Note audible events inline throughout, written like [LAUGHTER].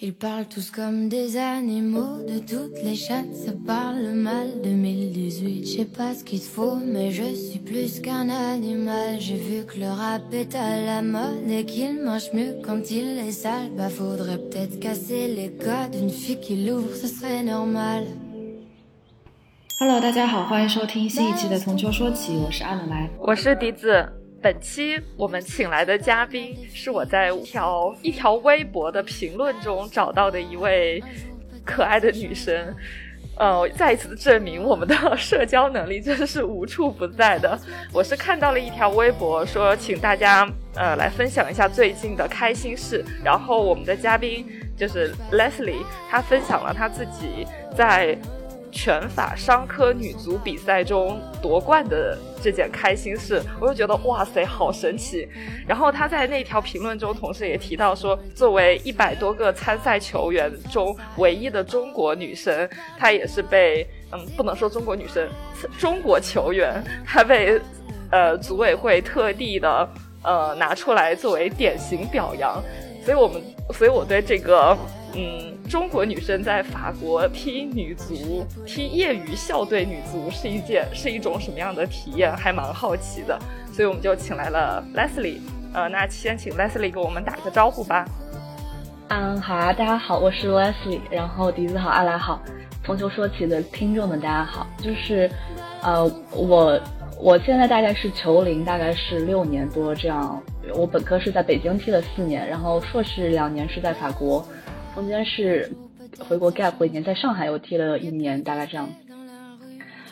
Ils parlent tous comme des animaux, de toutes les chattes, ça parle mal. 2018, je sais pas ce qu'il faut, mais je suis plus qu'un animal. J'ai vu que le rap est à la mode et qu'il mange mieux quand il est sale. Bah faudrait peut-être casser les codes, une fille qui l'ouvre, ce serait normal. Hello，大家好，欢迎收听新一期的《从秋说起》，我是阿冷来，我是笛子。 本期我们请来的嘉宾是我在一条一条微博的评论中找到的一位可爱的女生，呃，再一次的证明我们的社交能力真的是无处不在的。我是看到了一条微博，说请大家呃来分享一下最近的开心事，然后我们的嘉宾就是 Leslie，她分享了她自己在。拳法商科女足比赛中夺冠的这件开心事，我就觉得哇塞，好神奇。然后他在那条评论中，同时也提到说，作为一百多个参赛球员中唯一的中国女生，她也是被嗯，不能说中国女生，中国球员，她被呃组委会特地的呃拿出来作为典型表扬。所以我们，所以我对这个。嗯，中国女生在法国踢女足、踢业余校队女足是一件是一种什么样的体验？还蛮好奇的，所以我们就请来了 Leslie。呃，那先请 Leslie 给我们打个招呼吧。嗯，好啊，大家好，我是 Leslie。然后笛子好，阿来好，从球说起的听众们大家好。就是，呃，我我现在大概是球龄，大概是六年多这样。我本科是在北京踢了四年，然后硕士两年是在法国。中间是回国 gap 过一年，在上海又踢了一年，大概这样。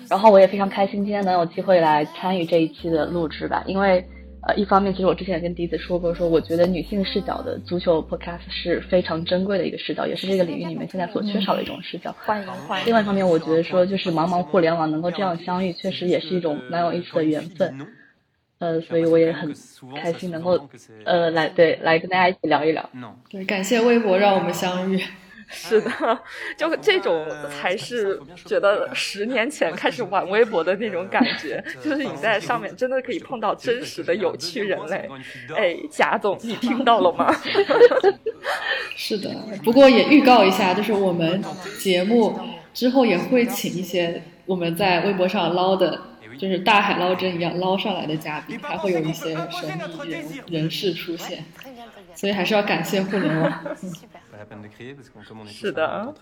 然后我也非常开心，今天能有机会来参与这一期的录制吧。因为呃，一方面其实我之前也跟笛子说过，说我觉得女性视角的足球 podcast 是非常珍贵的一个视角，也是这个领域里面现在所缺少的一种视角。欢迎欢迎。另外一方面，我觉得说就是茫茫互联网能够这样相遇，确实也是一种蛮有意思的缘分。呃，所以我也很开心能够，呃，来对来跟大家一起聊一聊。对，感谢微博让我们相遇。[LAUGHS] 是的，[LAUGHS] 就这种才是觉得十年前开始玩微博的那种感觉，就是你在上面真的可以碰到真实的有趣人类。哎，贾总，你听到了吗？[LAUGHS] 是的，不过也预告一下，就是我们节目之后也会请一些我们在微博上捞的。就是大海捞针一样捞上来的嘉宾，还会有一些神秘人人士出现，所以还是要感谢互联网。[LAUGHS] 是的，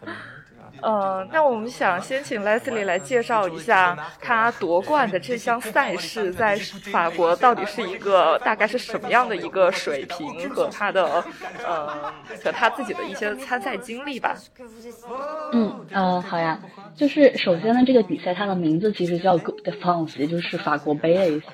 嗯，[LAUGHS] 那我们想先请 Leslie 来介绍一下他夺冠的这项赛事在法国到底是一个大概是什么样的一个水平和他的呃和他自己的一些参赛经历吧。嗯呃好呀，就是首先呢，这个比赛它的名字其实叫 Good France，也就是法国杯的意思。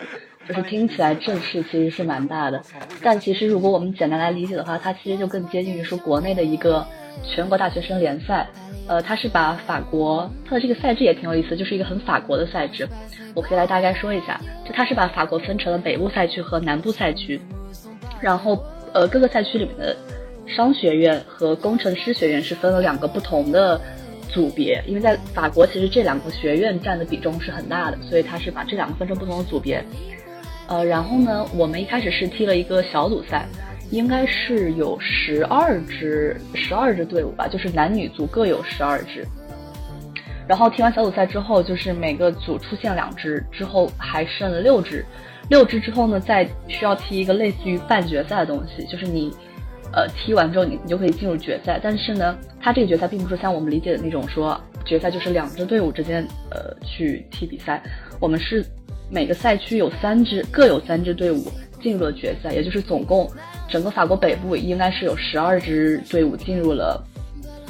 就是听起来阵势其实是蛮大的，但其实如果我们简单来理解的话，它其实就更接近于说国内的一个全国大学生联赛。呃，它是把法国，它的这个赛制也挺有意思，就是一个很法国的赛制。我可以来大概说一下，就它是把法国分成了北部赛区和南部赛区，然后呃各个赛区里面的商学院和工程师学院是分了两个不同的组别，因为在法国其实这两个学院占的比重是很大的，所以它是把这两个分成不同的组别。呃，然后呢，我们一开始是踢了一个小组赛，应该是有十二支十二支队伍吧，就是男女组各有十二支。然后踢完小组赛之后，就是每个组出现两支，之后还剩了六支，六支之后呢，再需要踢一个类似于半决赛的东西，就是你，呃，踢完之后你你就可以进入决赛。但是呢，它这个决赛并不是像我们理解的那种说决赛就是两支队伍之间呃去踢比赛，我们是。每个赛区有三支，各有三支队伍进入了决赛，也就是总共整个法国北部应该是有十二支队伍进入了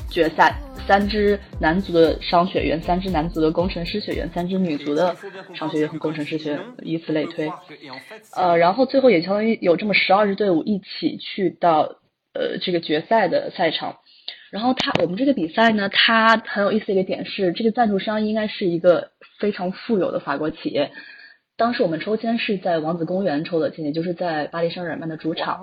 决赛，三支男足的商学院，三支男足的工程师学院，三支女足的商学院和工程师学院，以此类推。呃，然后最后也相当于有这么十二支队伍一起去到呃这个决赛的赛场。然后他我们这个比赛呢，它很有意思的一个点是，这个赞助商应该是一个非常富有的法国企业。当时我们抽签是在王子公园抽的签，也就是在巴黎圣日耳曼的主场。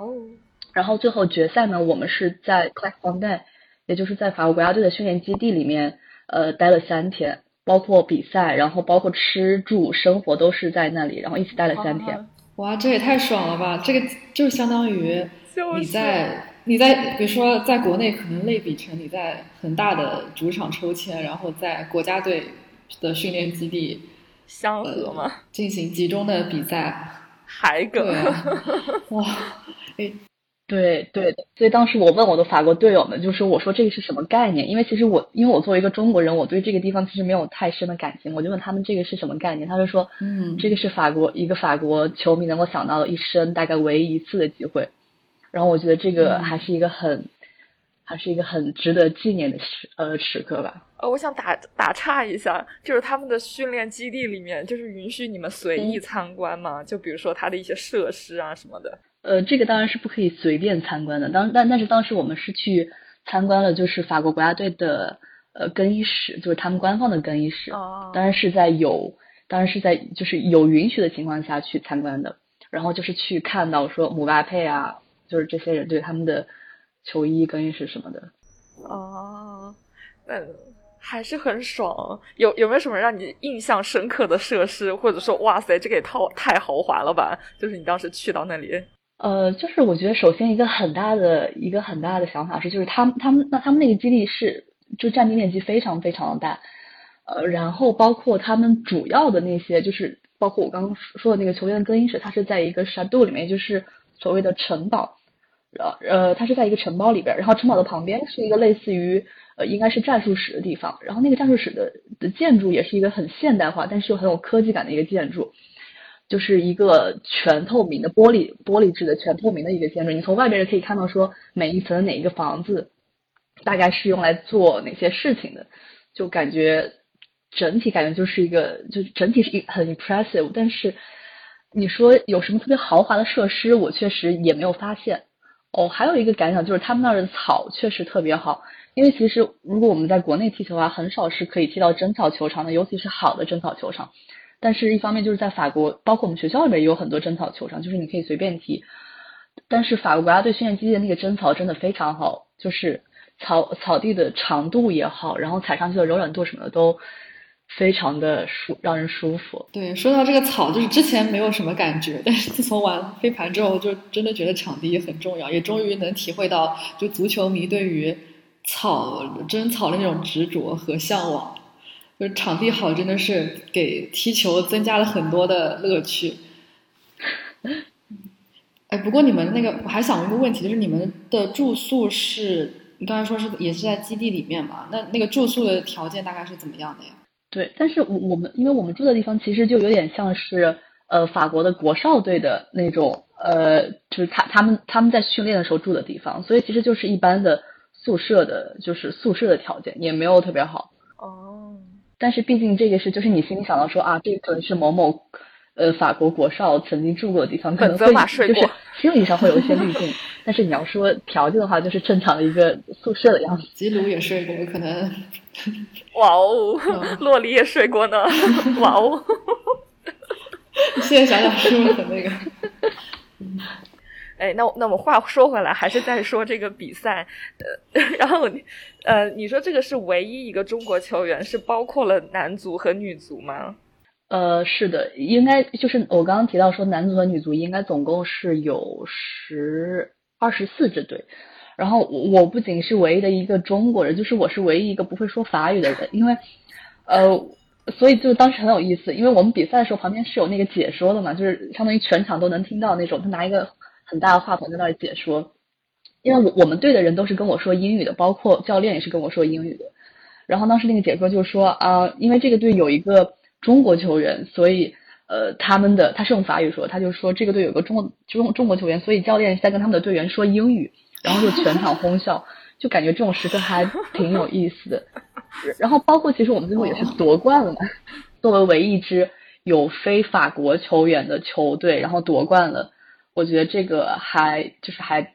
然后最后决赛呢，我们是在 c l a s f o n d a 也就是在法国国家队的训练基地里面，呃，待了三天，包括比赛，然后包括吃住生活都是在那里，然后一起待了三天。哇，这也太爽了吧！这个就是相当于 [LAUGHS] 你在你在比如说在国内可能类比成你在很大的主场抽签，然后在国家队的训练基地相合吗？进行集中的比赛，海梗。啊，[LAUGHS] 哇，哎，对对的，所以当时我问我的法国队友们，就说我说这个是什么概念？因为其实我因为我作为一个中国人，我对这个地方其实没有太深的感情，我就问他们这个是什么概念，他就说，嗯。这个是法国一个法国球迷能够想到的一生大概唯一一次的机会。然后我觉得这个嗯。还是一个很，还是一个很值得纪念的时呃时刻吧。呃，我想打打岔一下，就是他们的训练基地里面，就是允许你们随意参观吗？就比如说它的一些设施啊什么的。呃，这个当然是不可以随便参观的。当但但是当时我们是去参观了，就是法国国家队的呃更衣室，就是他们官方的更衣室。哦当然是在有，当然是在就是有允许的情况下去参观的。然后就是去看到说姆巴佩啊，就是这些人对他们的球衣、更衣室什么的。哦，那还是很爽。有有没有什么让你印象深刻的设施，或者说哇塞，这个也太太豪华了吧？就是你当时去到那里，呃，就是我觉得首先一个很大的一个很大的想法是，就是他们他们那他们那个基地是就占地面积非常非常的大，呃，然后包括他们主要的那些就是包括我刚刚说的那个球员的更衣室，它是在一个 shadow 里面，就是所谓的城堡，呃呃，它是在一个城堡里边，然后城堡的旁边是一个类似于呃应该是战术室的地方，然后那个战术室的的建筑也是一个很现代化，但是又很有科技感的一个建筑。就是一个全透明的玻璃玻璃制的全透明的一个建筑，你从外边可以看到说每一层哪一个房子大概是用来做哪些事情的，就感觉整体感觉就是一个就整体是一很 impressive，但是你说有什么特别豪华的设施，我确实也没有发现。哦，还有一个感想就是他们那儿的草确实特别好，因为其实如果我们在国内踢球的话，很少是可以踢到真草球场的，尤其是好的真草球场。但是，一方面就是在法国，包括我们学校里面也有很多真草球场，就是你可以随便踢。但是法国国家队训练基地的那个真草真的非常好，就是草草地的长度也好，然后踩上去的柔软度什么的都非常的舒，让人舒服。对，说到这个草，就是之前没有什么感觉，但是自从玩飞盘之后，就真的觉得场地很重要，也终于能体会到就足球迷对于草真草的那种执着和向往。就是场地好，真的是给踢球增加了很多的乐趣。哎，不过你们那个，我还想问一个问题，就是你们的住宿是，你刚才说是也是在基地里面嘛？那那个住宿的条件大概是怎么样的呀？对，但是我我们因为我们住的地方其实就有点像是呃法国的国少队的那种呃，就是他他们他们在训练的时候住的地方，所以其实就是一般的宿舍的，就是宿舍的条件也没有特别好。哦，但是毕竟这个是就是你心里想到说啊，这个可能是某某呃法国国少曾经住过的地方，可能会就是马睡过 [LAUGHS] 心理上会有一些滤镜。但是你要说条件的话，就是正常的一个宿舍的样子。吉鲁也睡过，可能哇哦嗯，[LAUGHS] 洛黎也睡过呢，哇哦。[LAUGHS] 现在想想是不是很那个？哎，那我那我话说回来，还是在说这个比赛，呃，然后你呃，你说这个是唯一一个中国球员是包括了男足和女足吗？呃，是的，应该就是我刚刚提到说男足和女足应该总共是有十二十四支队，然后我我不仅是唯一的一个中国人，就是我是唯一一个不会说法语的人，因为呃，所以就当时很有意思，因为我们比赛的时候旁边是有那个解说的嘛，就是相当于全场都能听到那种，他拿一个很大的话筒在那里解说，因为我我们队的人都是跟我说英语的，包括教练也是跟我说英语的。然后当时那个解说就说啊、因为这个队有一个中国球员，所以呃他们的他是用法语说，他就说这个队有个中国中中国球员，所以教练是在跟他们的队员说英语，然后就全场哄笑，[LAUGHS] 就感觉这种时刻还挺有意思的。[LAUGHS] 然后包括其实我们最后也是夺冠了嘛，作为唯一一支有非法国球员的球队，然后夺冠了，我觉得这个还就是还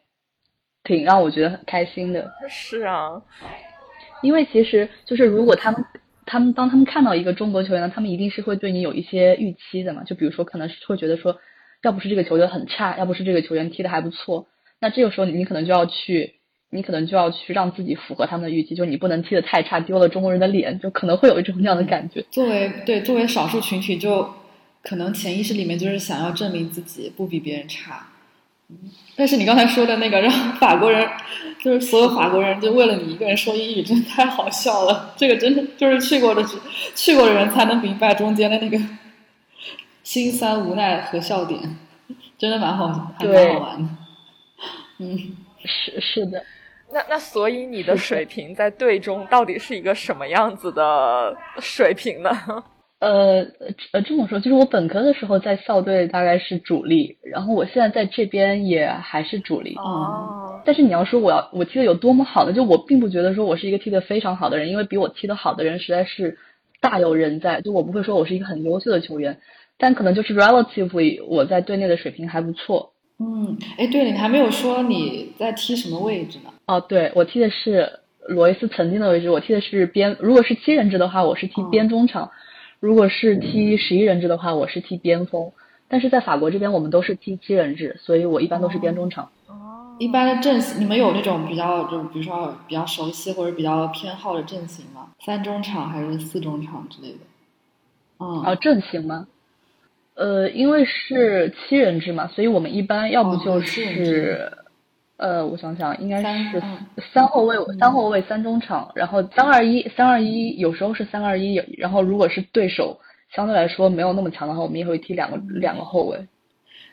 挺让我觉得很开心的。是啊，因为其实就是如果他们他们当他们看到一个中国球员呢，他们一定是会对你有一些预期的嘛。就比如说，可能是会觉得说，要不是这个球员很差，要不是这个球员踢得还不错，那这个时候你你可能就要去，你可能就要去让自己符合他们的预期，就你不能踢得太差，丢了中国人的脸，就可能会有一种那样的感觉。作为对作为少数群体，就可能潜意识里面就是想要证明自己不比别人差。但是你刚才说的那个让法国人，就是所有法国人就为了你一个人说英语，真的太好笑了。这个真的就是去过的，去过的人才能明白中间的那个心酸、无奈和笑点，真的蛮好，还蛮好玩的。嗯，是是的。那那所以你的水平在队中到底是一个什么样子的水平呢？呃呃，这么说，就是我本科的时候在校队大概是主力，然后我现在在这边也还是主力。哦。但是你要说我要我踢的有多么好呢？就我并不觉得说我是一个踢的非常好的人，因为比我踢得好的人实在是大有人在。就我不会说我是一个很优秀的球员，但可能就是 relatively 我在队内的水平还不错。嗯，哎，对了，你还没有说你在踢什么位置呢？哦，对，我踢的是罗伊斯曾经的位置，我踢的是边。如果是七人制的话，我是踢边中场。如果是踢十一人制的话，我是踢边锋，但是在法国这边我们都是踢七人制，所以我一般都是边中场。哦，一般的阵型，你们有那种比较就比如说比较熟悉或者比较偏好的阵型吗？三中场还是四中场之类的？嗯，啊，阵型吗？呃，因为是七人制嘛，所以我们一般要不就是。呃，我想想，应该是三后卫，三后卫，三中场，然后三二一，三二一，有时候是三二一，然后如果是对手相对来说没有那么强的话，我们也会踢两个两个后卫。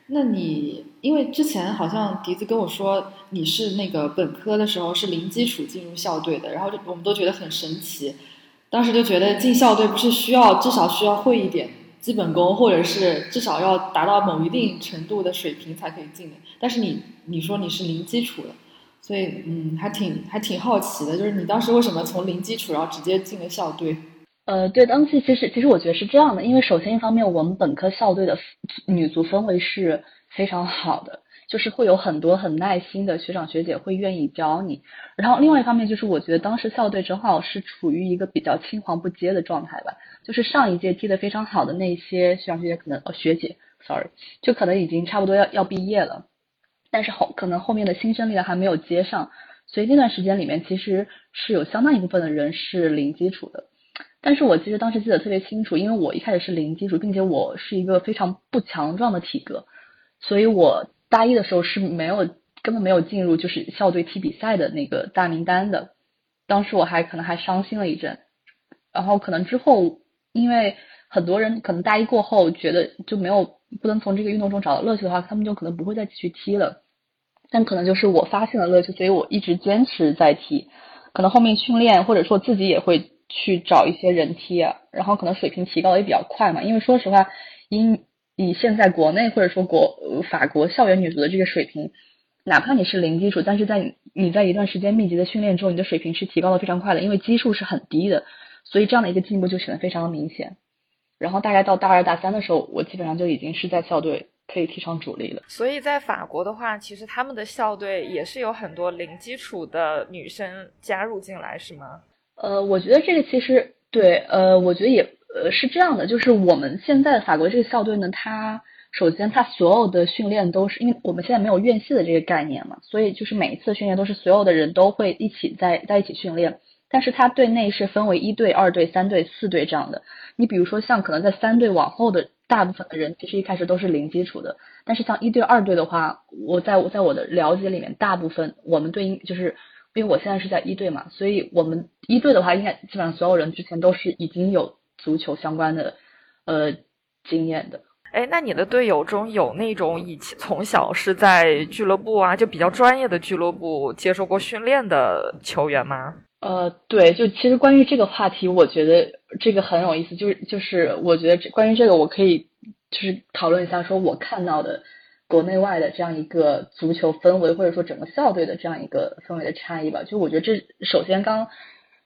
那你因为之前好像笛子跟我说你是那个本科的时候是零基础进入校队的，然后我们都觉得很神奇，当时就觉得进校队不是需要至少需要会一点。基本功，或者是至少要达到某一定程度的水平才可以进的。但是你你说你是零基础的，所以嗯，还挺还挺好奇的，就是你当时为什么从零基础然后直接进了校队？呃，对，当时其实其实我觉得是这样的，因为首先一方面我们本科校队的女足氛围是非常好的。就是会有很多很耐心的学长学姐会愿意教你，然后另外一方面就是我觉得当时校队正好是处于一个比较青黄不接的状态吧，就是上一届踢得非常好的那些学长学姐可能哦学姐，sorry，就可能已经差不多要要毕业了，但是后可能后面的新生力量还没有接上，所以那段时间里面其实是有相当一部分的人是零基础的，但是我其实当时记得特别清楚，因为我一开始是零基础，并且我是一个非常不强壮的体格，所以我。大一的时候是没有根本没有进入就是校队踢比赛的那个大名单的，当时我还可能还伤心了一阵，然后可能之后因为很多人可能大一过后觉得就没有不能从这个运动中找到乐趣的话，他们就可能不会再继续踢了，但可能就是我发现了乐趣，所以我一直坚持在踢，可能后面训练或者说自己也会去找一些人踢啊，然后可能水平提高也比较快嘛，因为说实话因。以现在国内或者说国法国校园女足的这个水平，哪怕你是零基础，但是在你在一段时间密集的训练中，你的水平是提高的非常快的，因为基数是很低的，所以这样的一个进步就显得非常的明显。然后大概到大二大三的时候，我基本上就已经是在校队可以踢上主力了。所以在法国的话，其实他们的校队也是有很多零基础的女生加入进来，是吗？呃，我觉得这个其实对，呃，我觉得也。呃，是这样的，就是我们现在法国这个校队呢，它首先它所有的训练都是因为我们现在没有院系的这个概念嘛，所以就是每一次训练都是所有的人都会一起在在一起训练，但是它队内是分为一队、二队、三队、四队这样的。你比如说像可能在三队往后的大部分的人，其实一开始都是零基础的，但是像一队、二队的话，我在我在我的了解里面，大部分我们队应就是因为我现在是在一队嘛，所以我们一队的话，应该基本上所有人之前都是已经有。足球相关的呃经验的，哎，那你的队友中有那种以前从小是在俱乐部啊，就比较专业的俱乐部接受过训练的球员吗？呃，对，就其实关于这个话题，我觉得这个很有意思，就是就是我觉得关于这个，我可以就是讨论一下，说我看到的国内外的这样一个足球氛围，或者说整个校队的这样一个氛围的差异吧。就我觉得这首先刚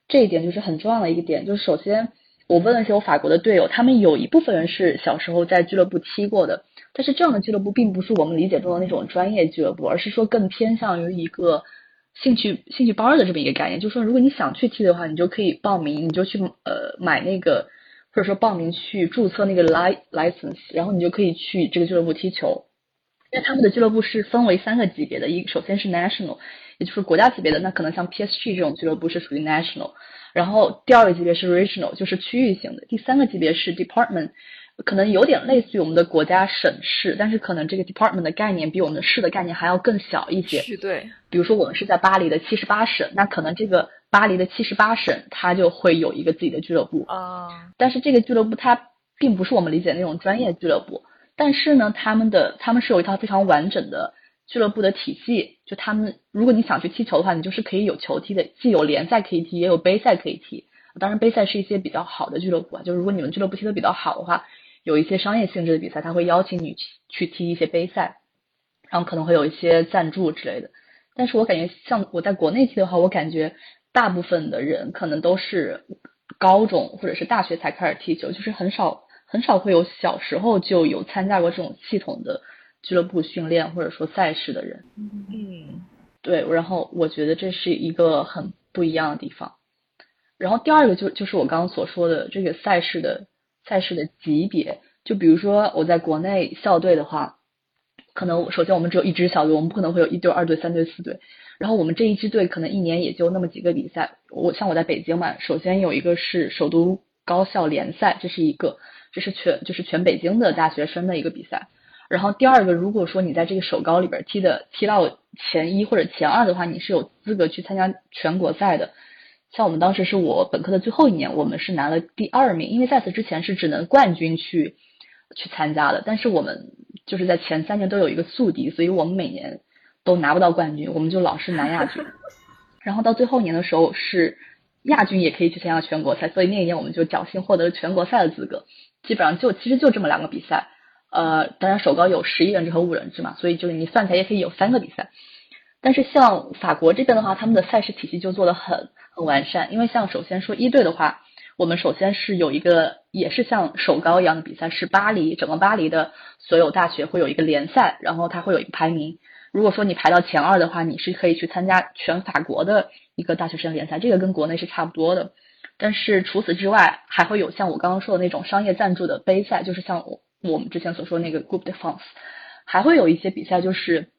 这一点就是很重要的一个点，就是首先。我问了一些我法国的队友，他们有一部分人是小时候在俱乐部踢过的，但是这样的俱乐部并不是我们理解中的那种专业俱乐部，而是说更偏向于一个兴趣兴趣班的这么一个概念。就是说，如果你想去踢的话，你就可以报名，你就去呃买那个或者说报名去注册那个 license，然后你就可以去这个俱乐部踢球。因为他们的俱乐部是分为三个级别的，一首先是 national，也就是国家级别的，那可能像 PSG 这种俱乐部是属于 national。然后第二个级别是 regional，就是区域性的。第三个级别是 department，可能有点类似于我们的国家省市，但是可能这个 department 的概念比我们的市的概念还要更小一些。区队，比如说我们是在巴黎的七十八省，那可能这个巴黎的七十八省它就会有一个自己的俱乐部啊，但是这个俱乐部它并不是我们理解那种专业俱乐部，但是呢，他们的他们是有一套非常完整的俱乐部的体系，就他们如果你想去踢球的话，你就是可以有球踢的，既有联赛可以踢，也有杯赛可以踢。当然杯赛是一些比较好的俱乐部啊，就如果你们俱乐部踢得比较好的话。有一些商业性质的比赛，他会邀请你去去踢一些杯赛，然后可能会有一些赞助之类的。但是我感觉像我在国内踢的话，我感觉大部分的人可能都是高中或者是大学才开始踢球，就是很少很少会有小时候就有参加过这种系统的俱乐部训练或者说赛事的人。嗯，对，然后我觉得这是一个很不一样的地方。然后第二个就就是我刚刚所说的这个赛事的。赛事的级别，就比如说我在国内校队的话，可能首先我们只有一支校队，我们不可能会有一队、二队、三队、四队。然后我们这一支队可能一年也就那么几个比赛。我像我在北京嘛，首先有一个是首都高校联赛，这是一个，这是全就是全北京的大学生的一个比赛。然后第二个，如果说你在这个首高里边踢的踢到前一或者前二的话，你是有资格去参加全国赛的。像我们当时是我本科的最后一年，我们是拿了第二名，因为在此之前是只能冠军去去参加的。但是我们就是在前三年都有一个宿敌，所以我们每年都拿不到冠军，我们就老是拿亚军。[LAUGHS] 然后到最后年的时候是亚军也可以去参加全国赛，所以那一年我们就侥幸获得了全国赛的资格。基本上就其实就这么两个比赛，呃，当然首高有十一人制和五人制嘛，所以就是你算起来也可以有三个比赛。但是像法国这边的话，他们的赛事体系就做的很。很完善，因为像首先说一队的话，我们首先是有一个也是像首高一样的比赛，是巴黎整个巴黎的所有大学会有一个联赛，然后它会有一个排名。如果说你排到前二的话，你是可以去参加全法国的一个大学生联赛，这个跟国内是差不多的。但是除此之外，还会有像我刚刚说的那种商业赞助的杯赛，就是像我我们之前所说那个 Group de France，还会有一些比赛，就是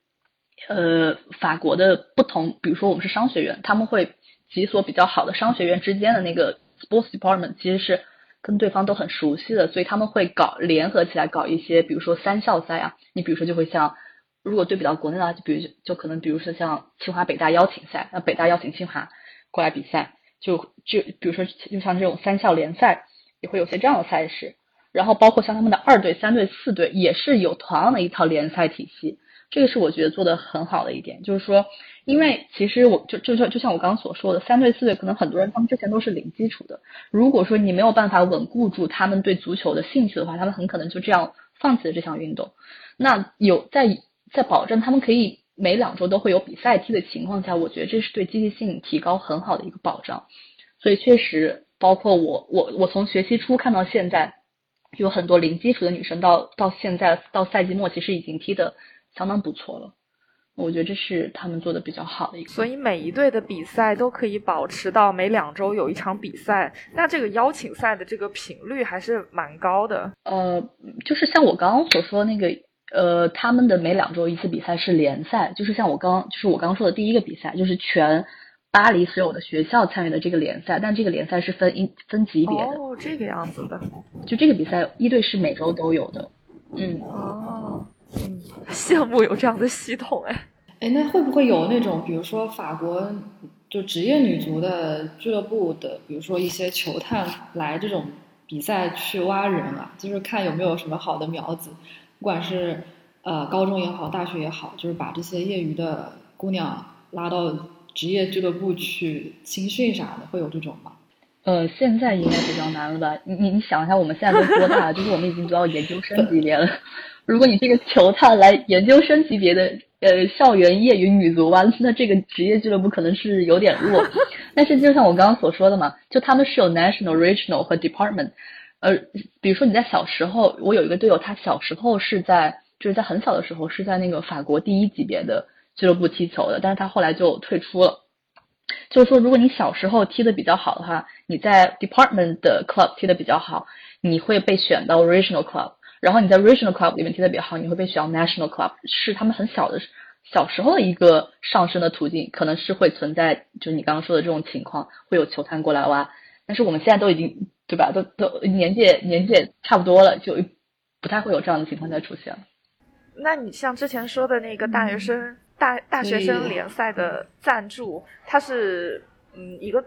呃法国的不同，比如说我们是商学院，他们会。几所比较好的商学院之间的那个 sports department 其实是跟对方都很熟悉的，所以他们会搞联合起来搞一些，比如说三校赛啊。你比如说就会像，如果对比到国内的话，就比如就可能比如说像清华北大邀请赛，那北大邀请清华过来比赛，就就比如说就像这种三校联赛，也会有些这样的赛事。然后包括像他们的二队、三队、四队，也是有同样的一套联赛体系。这个是我觉得做的很好的一点，就是说。因为其实我就就就就像我刚刚所说的，三队四队可能很多人他们之前都是零基础的。如果说你没有办法稳固住他们对足球的兴趣的话，他们很可能就这样放弃了这项运动。那有在在保证他们可以每两周都会有比赛踢的情况下，我觉得这是对积极性提高很好的一个保障。所以确实，包括我我我从学期初看到现在，有很多零基础的女生到到现在到赛季末，其实已经踢的相当不错了。我觉得这是他们做的比较好的一个，所以每一队的比赛都可以保持到每两周有一场比赛，那这个邀请赛的这个频率还是蛮高的。呃，就是像我刚刚所说那个，呃，他们的每两周一次比赛是联赛，就是像我刚就是我刚刚说的第一个比赛，就是全巴黎所有的学校参与的这个联赛，但这个联赛是分一分级别的。哦，这个样子的。就这个比赛一队是每周都有的。嗯。哦。嗯，羡慕有这样的系统哎。哎，那会不会有那种，比如说法国就职业女足的俱乐部的，比如说一些球探来这种比赛去挖人啊？就是看有没有什么好的苗子，不管是呃高中也好，大学也好，就是把这些业余的姑娘拉到职业俱乐部去青训啥的，会有这种吗？呃，现在应该比较难了吧？你你你想一下，我们现在都多大了？[LAUGHS] 就是我们已经读到研究生级别了。如果你这个球探来研究生级别的呃校园业余女足吧，那这个职业俱乐部可能是有点弱。[LAUGHS] 但是就像我刚刚所说的嘛，就他们是有 national、regional 和 department。呃，比如说你在小时候，我有一个队友，他小时候是在就是在很小的时候是在那个法国第一级别的俱乐部踢球的，但是他后来就退出了。就是说，如果你小时候踢的比较好的话，你在 department 的 club 踢的比较好，你会被选到 regional club。然后你在 regional club 里面踢的比较好，你会被选到 national club，是他们很小的小时候的一个上升的途径，可能是会存在，就你刚刚说的这种情况，会有球探过来挖。但是我们现在都已经对吧？都都年纪年纪也差不多了，就不太会有这样的情况再出现了。那你像之前说的那个大学生、大大学生联赛的赞助，它是嗯一个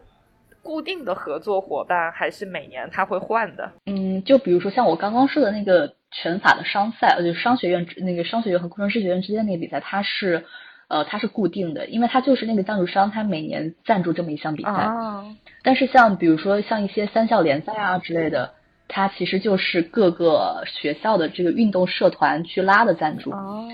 固定的合作伙伴，还是每年他会换的？嗯，就比如说像我刚刚说的那个拳法的商赛，呃，就商学院那个商学院和工程师学院之间那个比赛，它是呃它是固定的，因为它就是那个赞助商，他每年赞助这么一项比赛。啊，但是像比如说像一些三校联赛啊之类的，它其实就是各个学校的这个运动社团去拉的赞助。哦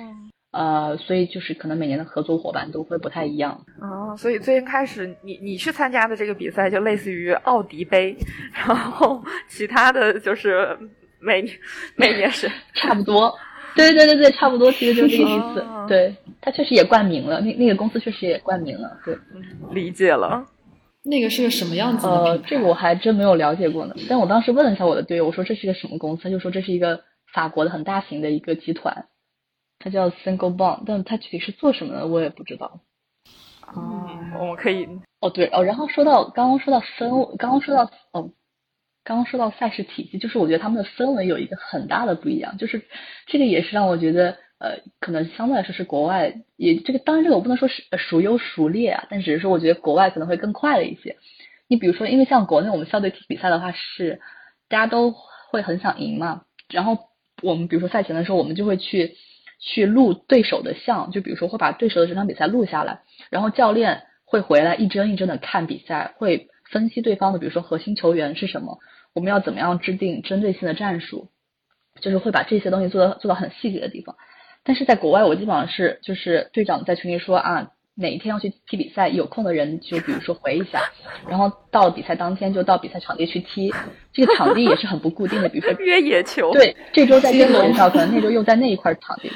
呃，所以就是可能每年的合作伙伴都会不太一样。哦，所以最开始你你去参加的这个比赛就类似于奥迪杯，[LAUGHS] 然后其他的就是每年每年是 [LAUGHS] 差不多，对对对对，差不多，其实就是这个意思。哦对，它确实也冠名了，那那个公司确实也冠名了。对，理解了。那个是个什么样子的呃品，牌？这个我还真没有了解过呢。但我当时问了一下我的队友，我说这是个什么公司，他就说这是一个法国的很大型的一个集团，它叫 Single Bond，但它具体是做什么的我也不知道。哦，我们可以哦，对哦，然后说到刚刚说到分，刚刚说到哦，刚刚说到赛事体系，就是我觉得他们的氛围有一个很大的不一样，就是这个也是让我觉得呃，可能相对来说是国外也这个当然这个我不能说是呃孰优孰劣啊，但只是说我觉得国外可能会更快了一些。你比如说，因为像国内我们校队踢比赛的话是大家都会很想赢嘛，然后我们比如说赛前的时候，我们就会去去录对手的像，就比如说会把对手的整场比赛录下来。然后教练会回来一帧一帧的看比赛，会分析对方的，比如说核心球员是什么，我们要怎么样制定针对性的战术，就是会把这些东西做到做到很细节的地方。但是在国外，我基本上是就是队长在群里说啊，哪一天要去踢比赛，有空的人就比如说回一下，[LAUGHS] 然后到比赛当天就到比赛场地去踢。这个场地也是很不固定的，比如说 [LAUGHS] 约野球。对，这周在这个学校，可能那周又在那一块场地。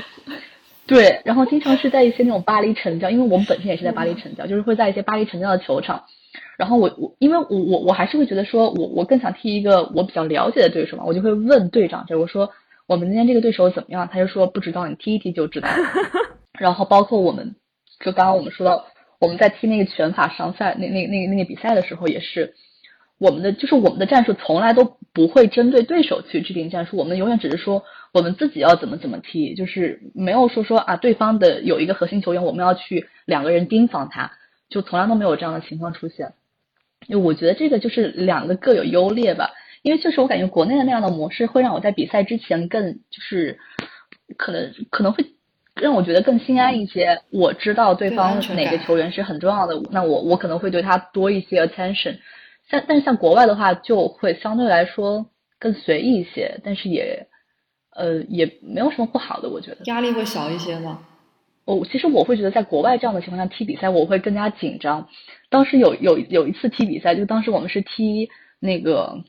对，然后经常是在一些那种巴黎城郊，因为我们本身也是在巴黎城郊，就是会在一些巴黎城郊的球场。然后我我因为我我我还是会觉得说我我更想踢一个我比较了解的对手嘛，我就会问队长就我说我们今天这个对手怎么样？他就说不知道，你踢一踢就知道。[LAUGHS] 然后包括我们就刚刚我们说到我们在踢那个拳法商赛那那那那个比赛的时候也是。我们的就是我们的战术从来都不会针对对手去制定战术，我们永远只是说我们自己要怎么怎么踢，就是没有说说啊对方的有一个核心球员，我们要去两个人盯防他，就从来都没有这样的情况出现。因为我觉得这个就是两个各有优劣吧，因为确实我感觉国内的那样的模式会让我在比赛之前更就是可能可能会让我觉得更心安一些。我知道对方哪个球员是很重要的，那我我可能会对他多一些 attention。像但是像国外的话，就会相对来说更随意一些，但是也呃也没有什么不好的，我觉得。压力会小一些吗？我其实我会觉得在国外这样的情况下踢比赛，我会更加紧张。当时有有有一次踢比赛，就当时我们是踢那个，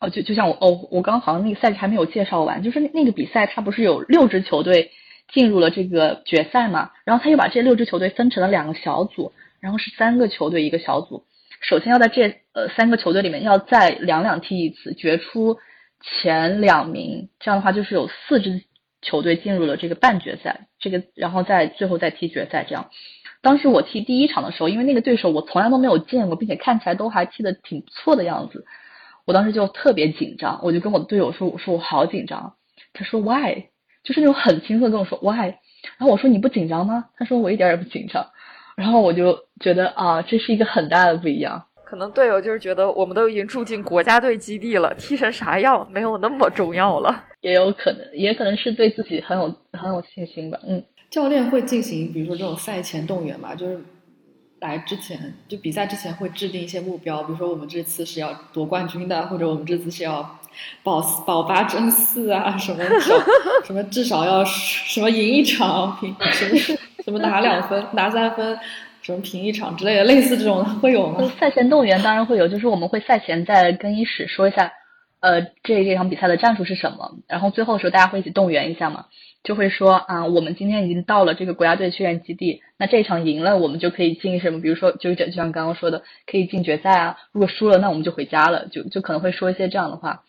哦，就就像我哦，我刚刚好像那个赛事还没有介绍完，就是那那个比赛它不是有六支球队进入了这个决赛嘛，然后他又把这六支球队分成了两个小组，然后是三个球队一个小组。首先要在这呃三个球队里面要再两两踢一次，决出前两名，这样的话就是有四支球队进入了这个半决赛，这个然后再最后再踢决赛这样。当时我踢第一场的时候，因为那个对手我从来都没有见过，并且看起来都还踢得挺不错的样子，我当时就特别紧张，我就跟我的队友说：“我说我好紧张。”他说：“Why？” 就是那种很轻松地跟我说 “Why”，然后我说：“你不紧张吗？”他说：“我一点也不紧张。”然后我就觉得啊，这是一个很大的不一样。可能队友就是觉得我们都已经住进国家队基地了，踢成啥样没有那么重要了。也有可能，也可能是对自己很有很有信心吧。嗯，教练会进行，比如说这种赛前动员吧，就是来之前就比赛之前会制定一些目标，比如说我们这次是要夺冠军的，或者我们这次是要保保八争四啊，什么少 [LAUGHS] 什么至少要什么赢一场，平什么什么拿两分拿三分。什么平一场之类的，类似这种会有吗？赛前动员当然会有，就是我们会赛前在更衣室说一下，呃，这这场比赛的战术是什么，然后最后的时候大家会一起动员一下嘛，就会说啊，我们今天已经到了这个国家队训练基地，那这场赢了，我们就可以进什么，比如说就就像刚刚说的，可以进决赛啊，如果输了，那我们就回家了，就就可能会说一些这样的话。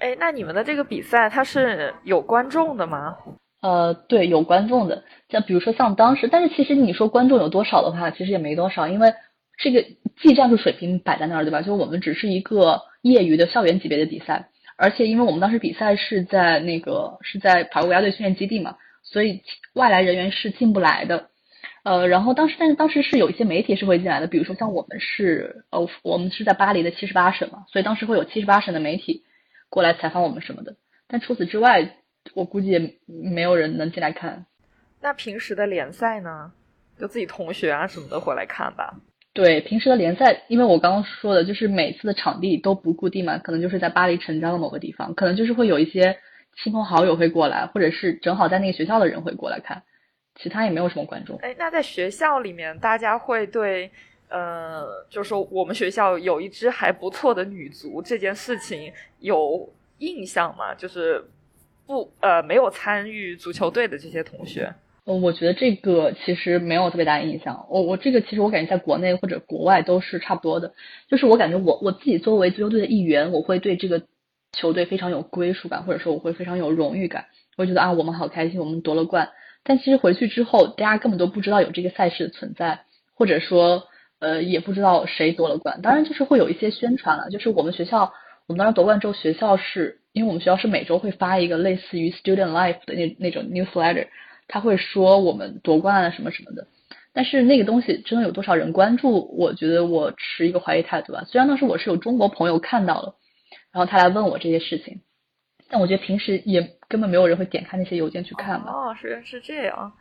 哎，那你们的这个比赛它是有观众的吗？呃，对，有观众的，像比如说像当时，但是其实你说观众有多少的话，其实也没多少，因为这个技战术水平摆在那儿，对吧？就我们只是一个业余的校园级别的比赛，而且因为我们当时比赛是在那个是在法国国家队训练基地嘛，所以外来人员是进不来的。呃，然后当时但是当时是有一些媒体是会进来的，比如说像我们是呃我们是在巴黎的七十八省嘛，所以当时会有七十八省的媒体过来采访我们什么的。但除此之外，我估计也没有人能进来看。那平时的联赛呢？就自己同学啊什么的会来看吧。对，平时的联赛，因为我刚刚说的，就是每次的场地都不固定嘛，可能就是在巴黎城郊的某个地方，可能就是会有一些亲朋好友会过来，或者是正好在那个学校的人会过来看，其他也没有什么观众。哎，那在学校里面，大家会对，呃，就是说我们学校有一支还不错的女足这件事情有印象吗？就是不，呃，没有参与足球队的这些同学。我觉得这个其实没有特别大印象。我我这个其实我感觉在国内或者国外都是差不多的。就是我感觉我我自己作为足球队的一员，我会对这个球队非常有归属感，或者说我会非常有荣誉感。我觉得啊，我们好开心，我们夺了冠。但其实回去之后，大家根本都不知道有这个赛事的存在，或者说呃也不知道谁夺了冠。当然就是会有一些宣传了，就是我们学校我们当时夺冠之后，学校是因为我们学校是每周会发一个类似于 Student Life 的那那种 newsletter。他会说我们夺冠了什么什么的，但是那个东西真的有多少人关注？我觉得我持一个怀疑态度吧。虽然当时我是有中国朋友看到了，然后他来问我这些事情，但我觉得平时也根本没有人会点开那些邮件去看吧。哦，是是这样。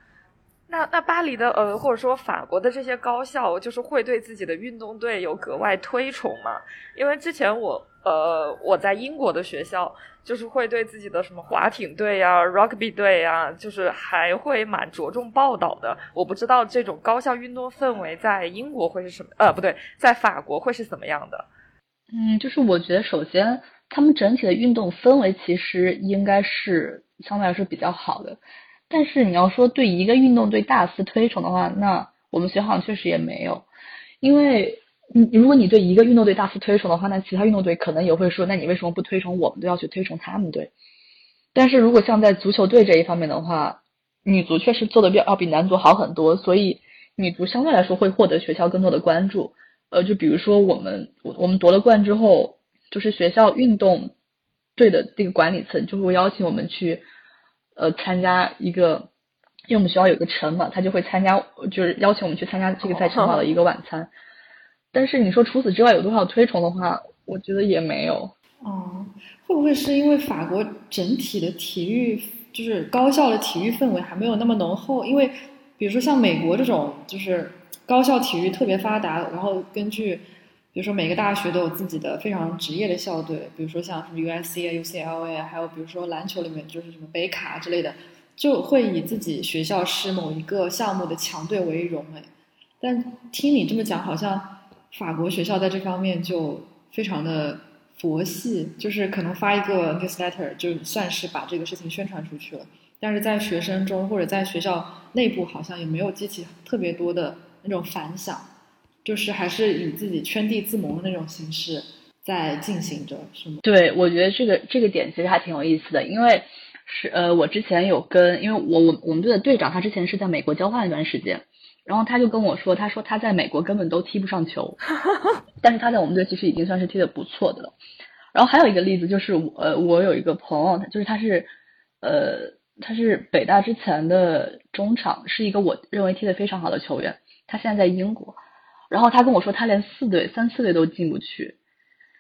那那巴黎的呃，或者说法国的这些高校，就是会对自己的运动队有格外推崇吗？因为之前我呃我在英国的学校。就是会对自己的什么划艇队呀、rugby 队呀，就是还会蛮着重报道的。我不知道这种高校运动氛围在英国会是什么？呃，不对，在法国会是怎么样的？嗯，就是我觉得首先他们整体的运动氛围其实应该是相对来说比较好的。但是你要说对一个运动队大肆推崇的话，那我们学校确实也没有，因为。你如果你对一个运动队大肆推崇的话，那其他运动队可能也会说，那你为什么不推崇我们队，要去推崇他们队？但是如果像在足球队这一方面的话，女足确实做的比要比男足好很多，所以女足相对来说会获得学校更多的关注。呃，就比如说我们我我们夺了冠之后，就是学校运动队的这个管理层就会邀请我们去呃参加一个，因为我们学校有个城嘛，他就会参加，就是邀请我们去参加这个在城堡的一个晚餐。但是你说除此之外有多少推崇的话，我觉得也没有。哦，会不会是因为法国整体的体育就是高校的体育氛围还没有那么浓厚？因为比如说像美国这种就是高校体育特别发达，然后根据比如说每个大学都有自己的非常职业的校队，比如说像什么 USC 啊、UCLA 啊，还有比如说篮球里面就是什么北卡之类的，就会以自己学校是某一个项目的强队为荣哎。但听你这么讲，好像。法国学校在这方面就非常的佛系，就是可能发一个 newsletter 就算是把这个事情宣传出去了，但是在学生中或者在学校内部好像也没有激起特别多的那种反响，就是还是以自己圈地自萌的那种形式在进行着，是吗？对，我觉得这个这个点其实还挺有意思的，因为是呃，我之前有跟，因为我我我们队的队长他之前是在美国交换一段时间。然后他就跟我说，他说他在美国根本都踢不上球，[LAUGHS] 但是他在我们队其实已经算是踢的不错的了。然后还有一个例子就是，呃，我有一个朋友，就是他是，呃，他是北大之前的中场，是一个我认为踢得非常好的球员。他现在在英国，然后他跟我说，他连四队、三四队都进不去。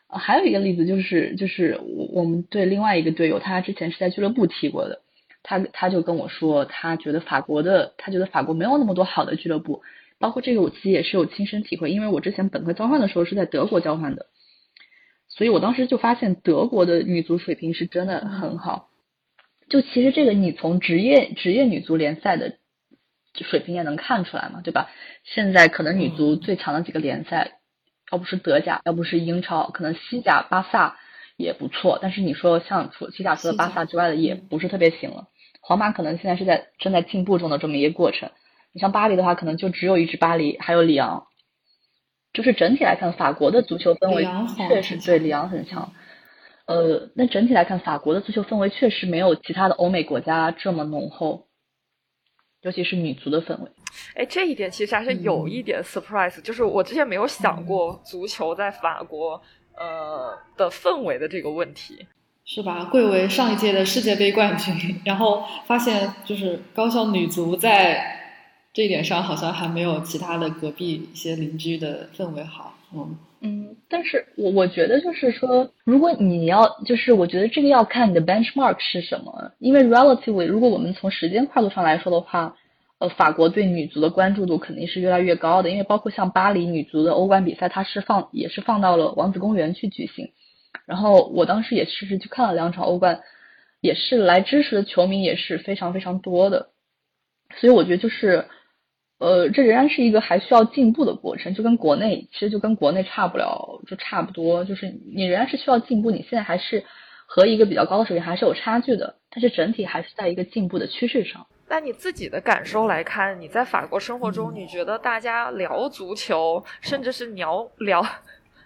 还有一个例子就是，就是我我们队另外一个队友，他之前是在俱乐部踢过的。他他就跟我说，他觉得法国的，他觉得法国没有那么多好的俱乐部，包括这个我自己也是有亲身体会，因为我之前本科交换的时候是在德国交换的，所以我当时就发现德国的女足水平是真的很好，就其实这个你从职业职业女足联赛的水平也能看出来嘛，对吧？现在可能女足最强的几个联赛，要不是德甲，要不是英超，可能西甲巴萨。也不错，但是你说像除西甲除了巴萨之外的也不是特别行了。皇马可能现在是在正在进步中的这么一个过程。你像巴黎的话，可能就只有一支巴黎，还有里昂。就是整体来看，法国的足球氛围确实对里昂很强。呃，那整体来看，法国的足球氛围确实没有其他的欧美国家这么浓厚。尤其是女足的氛围。哎，这一点其实还是有一点 surprise，就是我之前没有想过足球在法国呃的氛围的这个问题。是吧？贵为上一届的世界杯冠军，然后发现就是高校女足在这一点上好像还没有其他的隔壁一些邻居的氛围好。嗯嗯，但是我我觉得就是说，如果你要就是我觉得这个要看你的 benchmark 是什么，因为 relatively 如果我们从时间跨度上来说的话，呃，法国对女足的关注度肯定是越来越高的，因为包括像巴黎女足的欧冠比赛，它是放也是放到了王子公园去举行。然后我当时也确实去看了两场欧冠，也是来支持的球迷也是非常非常多的，所以我觉得就是，呃，这仍然是一个还需要进步的过程，就跟国内其实就跟国内差不了，就差不多，就是你仍然是需要进步，你现在还是和一个比较高的水平还是有差距的，但是整体还是在一个进步的趋势上。那你自己的感受来看，你在法国生活中，你觉得大家聊足球，甚至是聊聊。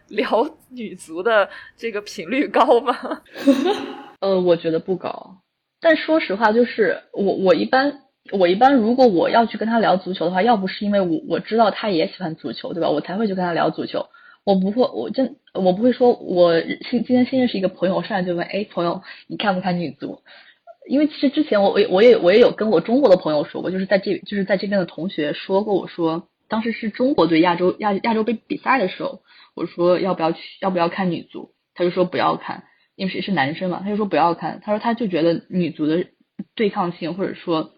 聊女足的这个频率高吗？[LAUGHS] 呃，我觉得不高。但说实话，就是我我一般我一般如果我要去跟他聊足球的话，要不是因为我我知道他也喜欢足球，对吧？我才会去跟他聊足球。我不会，我真我不会说，我新今天新认识一个朋友，上来就问，哎，朋友，你看不看女足？因为其实之前我我我也我也有跟我中国的朋友说过，就是在这就是在这边的同学说过，我说当时是中国队亚洲亚亚洲杯比赛的时候。我说要不要去，要不要看女足？他就说不要看，因为是是男生嘛，他就说不要看。他说他就觉得女足的对抗性或者说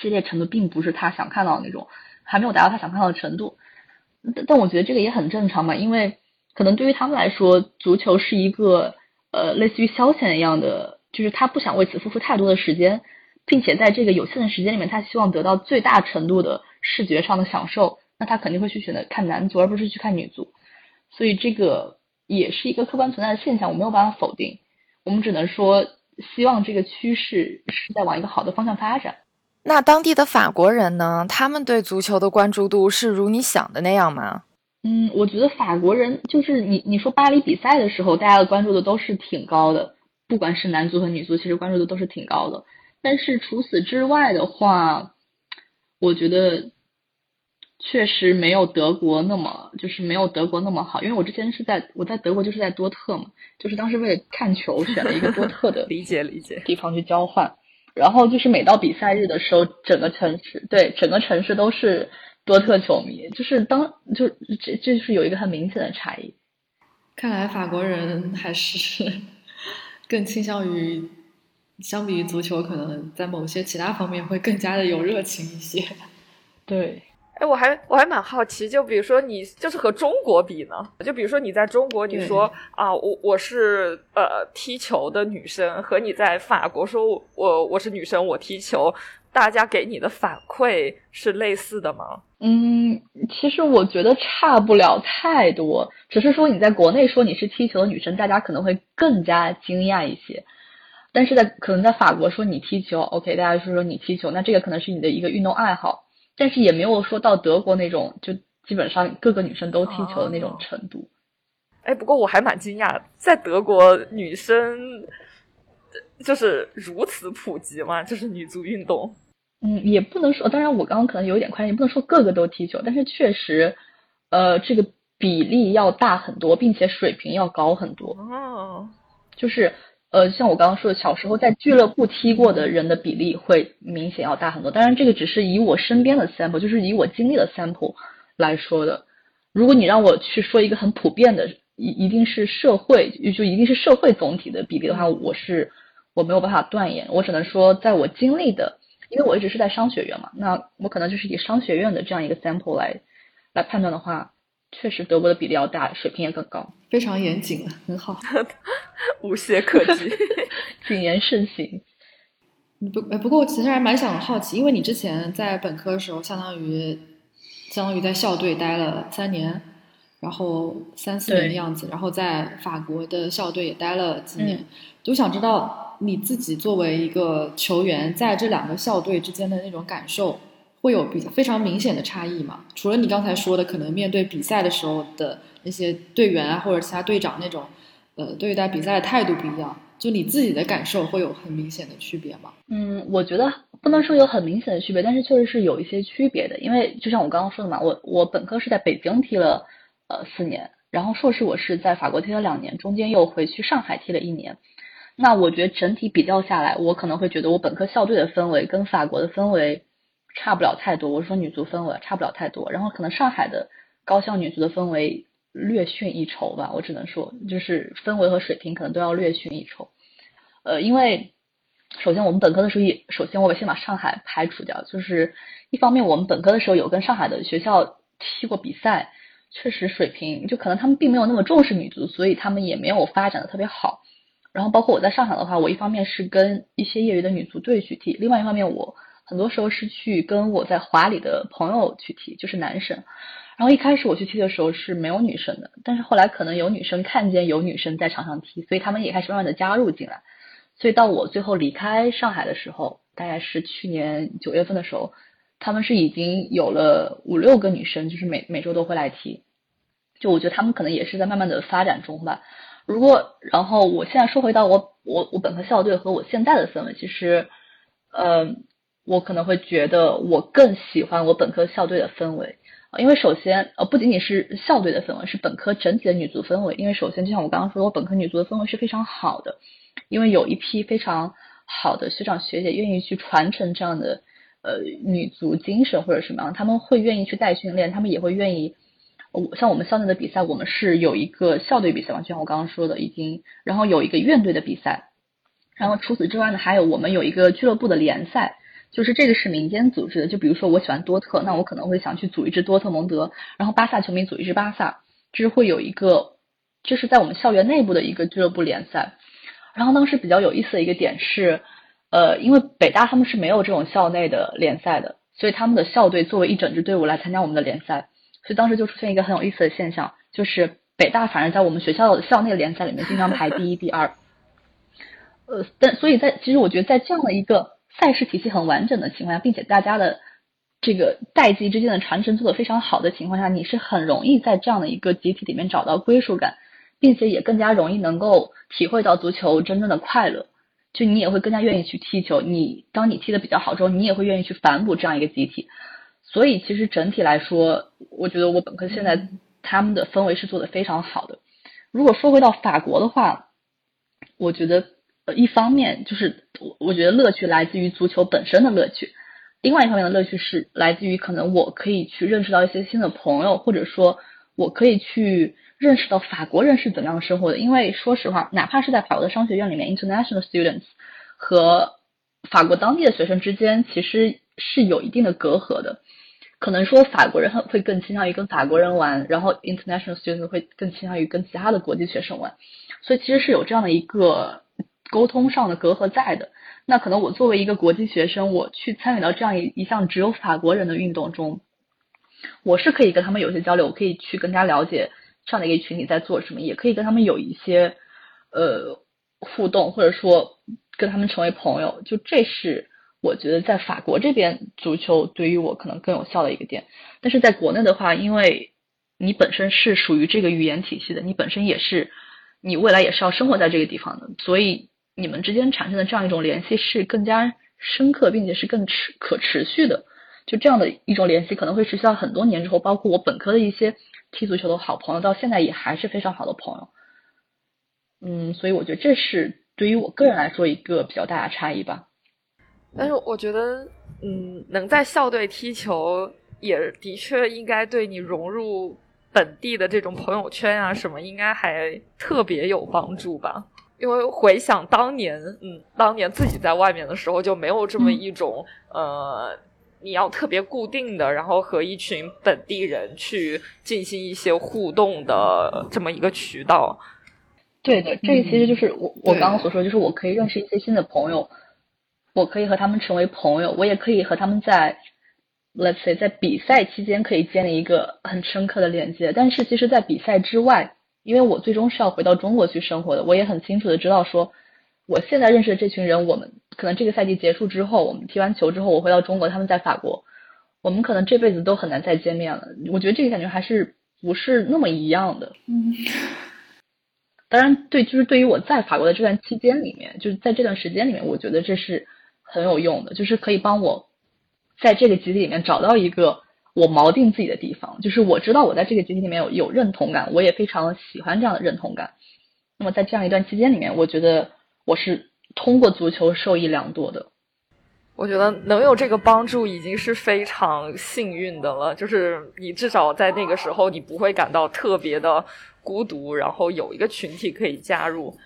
激烈程度并不是他想看到的那种，还没有达到他想看到的程度。但但我觉得这个也很正常嘛，因为可能对于他们来说，足球是一个呃类似于消遣一样的，就是他不想为此付出太多的时间，并且在这个有限的时间里面，他希望得到最大程度的视觉上的享受，那他肯定会去选择看男足而不是去看女足。所以这个也是一个客观存在的现象，我没有办法否定。我们只能说，希望这个趋势是在往一个好的方向发展。那当地的法国人呢？他们对足球的关注度是如你想的那样吗？嗯，我觉得法国人就是你你说巴黎比赛的时候，大家的关注度都是挺高的，不管是男足和女足，其实关注度都是挺高的。但是除此之外的话，我觉得。确实没有德国那么，就是没有德国那么好，因为我之前是在我在德国就是在多特嘛，就是当时为了看球选了一个多特的 [LAUGHS] 理解理解地方去交换，然后就是每到比赛日的时候，整个城市对整个城市都是多特球迷，就是当就这这就是有一个很明显的差异。看来法国人还是 [LAUGHS] 更倾向于，相比于足球，可能在某些其他方面会更加的有热情一些。对。哎，我还我还蛮好奇，就比如说你就是和中国比呢，就比如说你在中国，你说啊，我我是呃踢球的女生，和你在法国说我我是女生，我踢球，大家给你的反馈是类似的吗？嗯，其实我觉得差不了太多，只是说你在国内说你是踢球的女生，大家可能会更加惊讶一些，但是在可能在法国说你踢球，OK，大家说说你踢球，那这个可能是你的一个运动爱好。但是也没有说到德国那种，就基本上各个女生都踢球的那种程度。哎，不过我还蛮惊讶，在德国女生就是如此普及嘛？就是女足运动？嗯，也不能说，当然我刚刚可能有一点夸张，也不能说个个都踢球，但是确实，呃，这个比例要大很多，并且水平要高很多。哦，就是。呃，像我刚刚说的，小时候在俱乐部踢过的人的比例会明显要大很多。当然，这个只是以我身边的 sample，就是以我经历的 sample 来说的。如果你让我去说一个很普遍的，一一定是社会，就一定是社会总体的比例的话，我是我没有办法断言。我只能说，在我经历的，因为我一直是在商学院嘛，那我可能就是以商学院的这样一个 sample 来来判断的话。确实，德国的比例要大，水平也更高，非常严谨了，很好，[LAUGHS] 无懈可击，[LAUGHS] 谨言慎行。不，不过我其实还蛮想好奇，因为你之前在本科的时候，相当于相当于在校队待了三年，然后三四年的样子，然后在法国的校队也待了几年，就想知道你自己作为一个球员，在这两个校队之间的那种感受。会有比非常明显的差异吗？除了你刚才说的，可能面对比赛的时候的那些队员啊，或者其他队长那种，呃对待比赛的态度不一样？就你自己的感受会有很明显的区别吗？嗯，我觉得不能说有很明显的区别，但是确实是有一些区别的。因为就像我刚刚说的嘛，我我本科是在北京踢了呃四年，然后硕士我是在法国踢了两年，中间又回去上海踢了一年。那我觉得整体比较下来，我可能会觉得我本科校队的氛围跟法国的氛围差不了太多。我说女足氛围差不了太多，然后可能上海的高校女足的氛围略逊一筹吧。我只能说，就是氛围和水平可能都要略逊一筹。呃，因为首先我们本科的时候，也首先我先把上海排除掉，就是一方面我们本科的时候有跟上海的学校踢过比赛，确实水平就可能他们并没有那么重视女足，所以他们也没有发展的特别好。然后包括我在上海的话，我一方面是跟一些业余的女足队去踢，另外一方面我很多时候是去跟我在华里的朋友去踢，就是男生。然后一开始我去踢的时候是没有女生的，但是后来可能有女生看见有女生在场上踢，所以他们也开始慢慢的加入进来。所以到我最后离开上海的时候，大概是去年九月份的时候，他们是已经有了五六个女生，就是每每周都会来踢。就我觉得他们可能也是在慢慢的发展中吧。如果，然后我现在说回到我我我本科校队和我现在的氛围，其实，呃，我可能会觉得我更喜欢我本科校队的氛围啊，因为首先呃不仅仅是校队的氛围，是本科整体的女足氛围。因为首先就像我刚刚说，我本科女足的氛围是非常好的，因为有一批非常好的学长学姐愿意去传承这样的呃女足精神或者什么样，他们会愿意去带训练，他们也会愿意。我像我们校内的比赛，我们是有一个校队比赛嘛，就像我刚刚说的，已经，然后有一个院队的比赛，然后除此之外呢，还有我们有一个俱乐部的联赛，就是这个是民间组织的，就比如说我喜欢多特，那我可能会想去组一支多特蒙德，然后巴萨球迷组一支巴萨，就是会有一个，这是在我们校园内部的一个俱乐部联赛，然后当时比较有意思的一个点是，呃，因为北大他们是没有这种校内的联赛的，所以他们的校队作为一整支队伍来参加我们的联赛。所以当时就出现一个很有意思的现象，就是北大反而在我们学校的校内联赛里面经常排第一、第二。呃，但所以在其实我觉得在这样的一个赛事体系很完整的情况下，并且大家的这个代际之间的传承做得非常好的情况下，你是很容易在这样的一个集体里面找到归属感，并且也更加容易能够体会到足球真正的快乐。就你也会更加愿意去踢球，你当你踢的比较好之后，你也会愿意去反哺这样一个集体。所以其实整体来说，我觉得我本科现在他们的氛围是做的非常好的。如果说回到法国的话，我觉得一方面就是我我觉得乐趣来自于足球本身的乐趣，另外一方面的乐趣是来自于可能我可以去认识到一些新的朋友，或者说我可以去认识到法国人是怎样生活的。因为说实话，哪怕是在法国的商学院里面，international students 和法国当地的学生之间其实是有一定的隔阂的。可能说法国人会更倾向于跟法国人玩，然后 international students 会更倾向于跟其他的国际学生玩，所以其实是有这样的一个沟通上的隔阂在的。那可能我作为一个国际学生，我去参与到这样一一项只有法国人的运动中，我是可以跟他们有些交流，我可以去更加了解这样的一个群体在做什么，也可以跟他们有一些呃互动，或者说跟他们成为朋友，就这是。我觉得在法国这边足球对于我可能更有效的一个点，但是在国内的话，因为你本身是属于这个语言体系的，你本身也是你未来也是要生活在这个地方的，所以你们之间产生的这样一种联系是更加深刻，并且是更持可持续的。就这样的一种联系可能会持续到很多年之后，包括我本科的一些踢足球的好朋友，到现在也还是非常好的朋友。嗯，所以我觉得这是对于我个人来说一个比较大的差异吧。但是我觉得，嗯，能在校队踢球，也的确应该对你融入本地的这种朋友圈啊什么，应该还特别有帮助吧。因为回想当年，嗯，当年自己在外面的时候，就没有这么一种，呃，你要特别固定的，然后和一群本地人去进行一些互动的这么一个渠道。对的，这个其实就是我我刚刚所说，就是我可以认识一些新的朋友。我可以和他们成为朋友，我也可以和他们在，let's say 在比赛期间可以建立一个很深刻的连接。但是其实，在比赛之外，因为我最终是要回到中国去生活的，我也很清楚的知道说，我现在认识的这群人，我们可能这个赛季结束之后，我们踢完球之后，我回到中国，他们在法国，我们可能这辈子都很难再见面了。我觉得这个感觉还是不是那么一样的。嗯。当然，对，就是对于我在法国的这段期间里面，就是在这段时间里面，我觉得这是很有用的，就是可以帮我在这个集体里面找到一个我锚定自己的地方，就是我知道我在这个集体里面有有认同感，我也非常喜欢这样的认同感。那么在这样一段期间里面，我觉得我是通过足球受益良多的。我觉得能有这个帮助已经是非常幸运的了，就是你至少在那个时候你不会感到特别的孤独，然后有一个群体可以加入，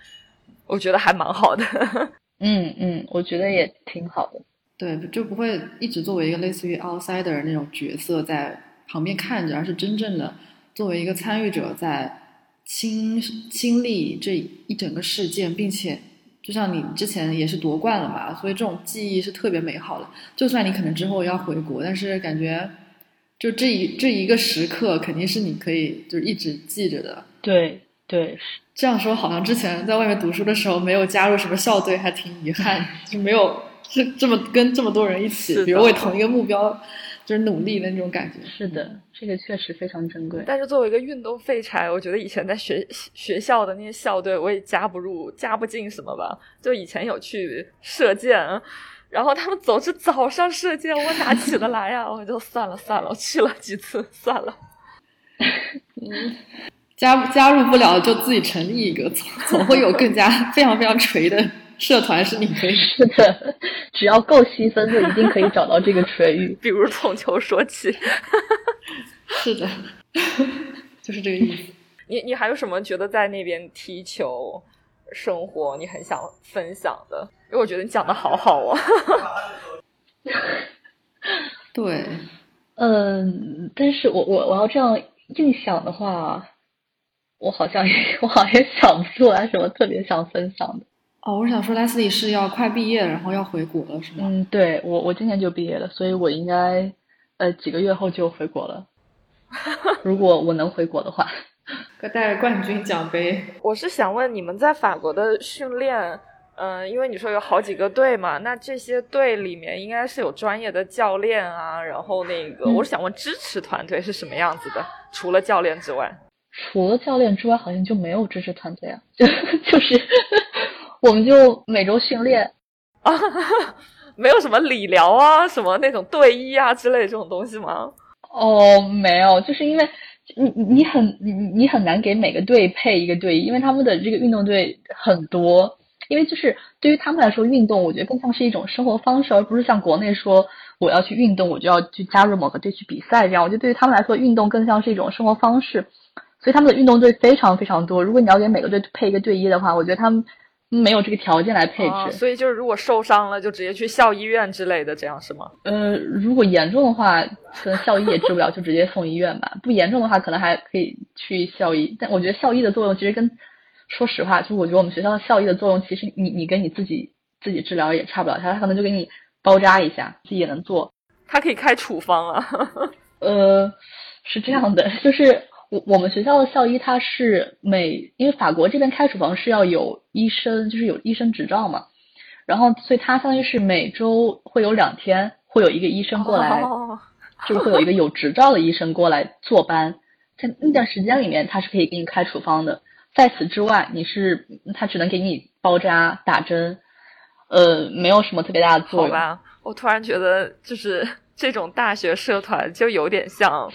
我觉得还蛮好的。[LAUGHS] 嗯嗯，我觉得也挺好的。对，就不会一直作为一个类似于 outsider 那种角色在旁边看着，而是真正的作为一个参与者在亲亲历这一整个事件，并且。就像你之前也是夺冠了嘛，所以这种记忆是特别美好的。就算你可能之后要回国，但是感觉就这一这一个时刻肯定是你可以就是一直记着的。对对，这样说好像之前在外面读书的时候没有加入什么校队，还挺遗憾，就没有这这么跟这么多人一起，比如为同一个目标。就是努力的那种感觉。是的，这个确实非常珍贵。但是作为一个运动废柴，我觉得以前在学学校的那些校队，我也加不入、加不进什么吧。就以前有去射箭，然后他们总是早上射箭，我哪起得来呀？[LAUGHS] 我就算了算了，我去了几次，算了。[LAUGHS] 嗯，加加入不了就自己成立一个，总总会有更加 [LAUGHS] 非常非常锤的。社团是你可以 [LAUGHS] 是的，只要够细分，就一定可以找到这个垂域。[LAUGHS] 比如从球说起，是的，[LAUGHS] 就是这个意思。你你还有什么觉得在那边踢球生活你很想分享的？因为我觉得你讲的好好哦。对，嗯，但是我我我要这样硬想的话，我好像我好像想不出来什么特别想分享的。哦，我想说，Leslie 是要快毕业，然后要回国了，是吗？嗯，对我，我今年就毕业了，所以我应该呃几个月后就回国了。[LAUGHS] 如果我能回国的话，[LAUGHS] 带着冠军奖杯。我是想问你们在法国的训练，嗯，因为你说有好几个队嘛，那这些队里面应该是有专业的教练啊，然后那个，我是想问支持团队是什么样子的？除了教练之外，除了教练之外，好像就没有支持团队啊，[LAUGHS] 就就是。我们就每周训练啊，没有什么理疗啊，什么那种队医啊之类这种东西吗？哦，没有，就是因为你你很你你很难给每个队配一个队医，因为他们的这个运动队很多。因为就是对于他们来说，运动我觉得更像是一种生活方式，而不是像国内说我要去运动，我就要去加入某个队去比赛这样。我觉得对于他们来说，运动更像是一种生活方式，所以他们的运动队非常非常多。如果你要给每个队配一个队医的话，我觉得他们。没有这个条件来配置，所以就是如果受伤了，就直接去校医院之类的，这样是吗？呃，如果严重的话，可能校医也治不了，就直接送医院吧。不严重的话，可能还可以去校医。但我觉得校医的作用其实跟，说实话，就我觉得我们学校的校医的作用，其实你你跟你自己自己治疗也差不了，他他可能就给你包扎一下，自己也能做。他可以开处方啊。[LAUGHS] 呃，是这样的，就是。我我们学校的校医他是每，因为法国这边开处方是要有医生，就是有医生执照嘛，然后所以他相当于是每周会有两天会有一个医生过来，就是会有一个有执照的医生过来坐班，在那段时间里面他是可以给你开处方的，在此之外你是他只能给你包扎打针，呃，没有什么特别大的作用。好吧，我突然觉得就是这种大学社团就有点像。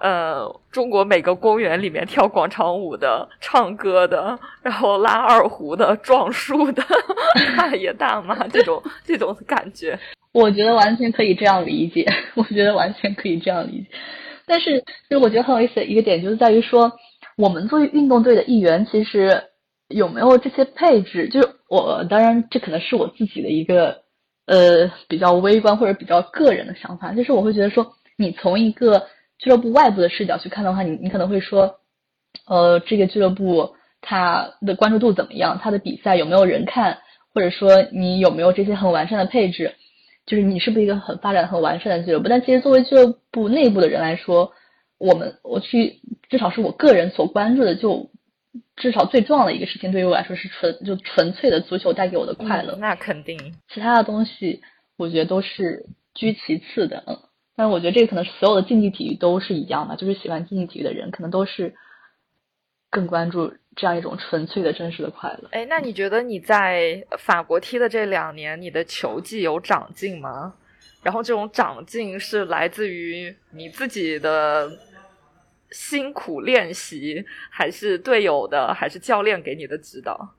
呃，中国每个公园里面跳广场舞的、唱歌的，然后拉二胡的、撞树的 [LAUGHS] 大爷大妈，[LAUGHS] 这种这种感觉，我觉得完全可以这样理解。[LAUGHS] 我觉得完全可以这样理解。但是，就我觉得很有意思的一个点，就是在于说，我们作为运动队的一员，其实有没有这些配置？就是我，当然这可能是我自己的一个呃比较微观或者比较个人的想法，就是我会觉得说，你从一个俱乐部外部的视角去看的话，你你可能会说，呃，这个俱乐部它的关注度怎么样？它的比赛有没有人看？或者说你有没有这些很完善的配置？就是你是不是一个很发展很完善的俱乐部？但其实作为俱乐部内部的人来说，我们我去至少是我个人所关注的，就至少最重要的一个事情，对于我来说是纯就纯粹的足球带给我的快乐。那肯定，其他的东西我觉得都是居其次的。嗯。但是我觉得这个可能是所有的竞技体育都是一样的，就是喜欢竞技体育的人可能都是更关注这样一种纯粹的、真实的快乐。哎，那你觉得你在法国踢的这两年，你的球技有长进吗？然后这种长进是来自于你自己的辛苦练习，还是队友的，还是教练给你的指导？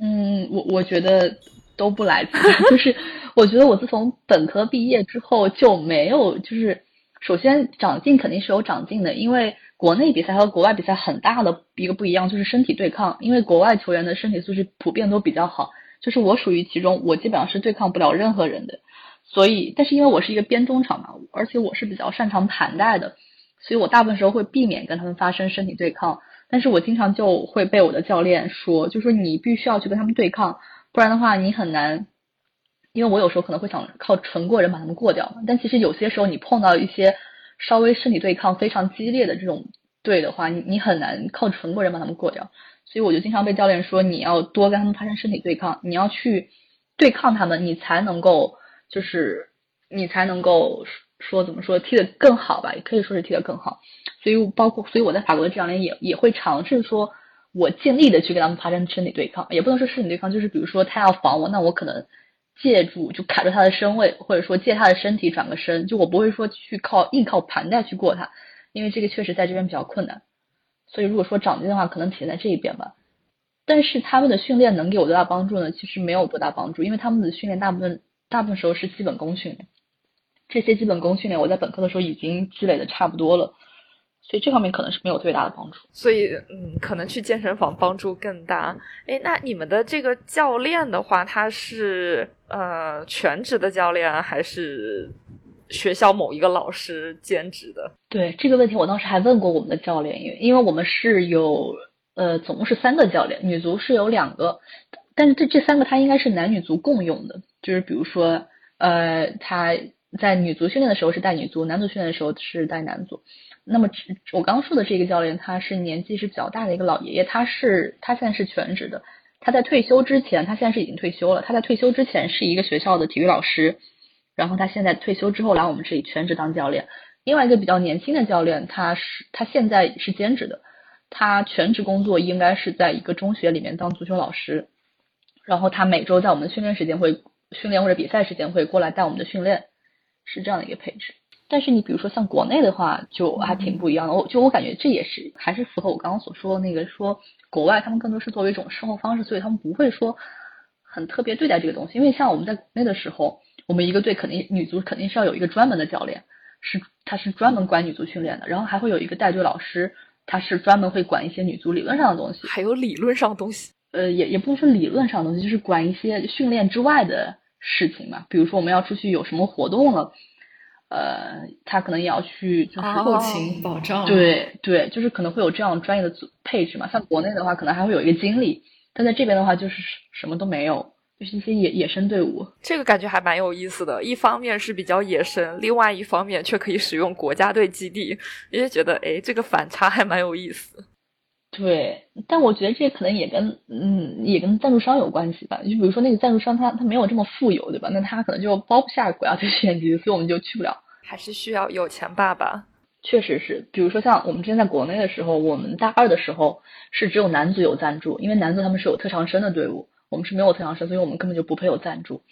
嗯，我我觉得都不来，[LAUGHS] 就是我觉得我自从本科毕业之后就没有，就是首先长进肯定是有长进的，因为国内比赛和国外比赛很大的一个不一样就是身体对抗，因为国外球员的身体素质普遍都比较好，就是我属于其中，我基本上是对抗不了任何人的，所以但是因为我是一个边中场嘛，而且我是比较擅长盘带的，所以我大部分时候会避免跟他们发生身体对抗。但是我经常就会被我的教练说，就说你必须要去跟他们对抗，不然的话你很难。因为我有时候可能会想靠纯过人把他们过掉嘛，但其实有些时候你碰到一些稍微身体对抗非常激烈的这种队的话，你你很难靠纯过人把他们过掉。所以我就经常被教练说，你要多跟他们发生身体对抗，你要去对抗他们，你才能够就是你才能够说怎么说踢得更好吧，也可以说是踢得更好。所以包括，所以我在法国的这两年也也会尝试说，我尽力的去跟他们发生身体对抗，也不能说身体对抗，就是比如说他要防我，那我可能借助就卡住他的身位，或者说借他的身体转个身，就我不会说去靠硬靠盘带去过他，因为这个确实在这边比较困难。所以如果说长进的话，可能体现在这一边吧。但是他们的训练能给我多大帮助呢？其实没有多大帮助，因为他们的训练大部分大部分时候是基本功训练，这些基本功训练我在本科的时候已经积累的差不多了。所以这方面可能是没有特别大的帮助。所以，嗯，可能去健身房帮助更大。哎，那你们的这个教练的话，他是呃全职的教练，还是学校某一个老师兼职的？对这个问题，我当时还问过我们的教练，因为因为我们是有呃总共是三个教练，女足是有两个，但是这这三个他应该是男女足共用的，就是比如说呃他在女足训练的时候是带女足，男足训练的时候是带男足。那么，我刚说的这个教练，他是年纪是比较大的一个老爷爷，他是他现在是全职的。他在退休之前，他现在是已经退休了。他在退休之前是一个学校的体育老师，然后他现在退休之后来我们这里全职当教练。另外一个比较年轻的教练，他是他现在是兼职的，他全职工作应该是在一个中学里面当足球老师，然后他每周在我们训练时间会训练或者比赛时间会过来带我们的训练，是这样的一个配置。但是你比如说像国内的话，就还挺不一样的。我就我感觉这也是还是符合我刚刚所说的那个，说国外他们更多是作为一种生活方式，所以他们不会说很特别对待这个东西。因为像我们在国内的时候，我们一个队肯定女足肯定是要有一个专门的教练，是他是专门管女足训练的，然后还会有一个带队老师，他是专门会管一些女足理论上的东西。还有理论上的东西？呃，也也不能说理论上的东西，就是管一些训练之外的事情嘛。比如说我们要出去有什么活动了。呃，他可能也要去就是后勤保障，对对，就是可能会有这样专业的组配置嘛。像国内的话，可能还会有一个经理，但在这边的话，就是什么都没有，就是一些野野生队伍。这个感觉还蛮有意思的，一方面是比较野生，另外一方面却可以使用国家队基地，因为觉得哎，这个反差还蛮有意思。对，但我觉得这可能也跟嗯，也跟赞助商有关系吧。就比如说那个赞助商，他他没有这么富有，对吧？那他可能就包不下国家队训练基地，所以我们就去不了。还是需要有钱爸爸。确实是，比如说像我们之前在国内的时候，我们大二的时候是只有男足有赞助，因为男足他们是有特长生的队伍，我们是没有特长生，所以我们根本就不配有赞助。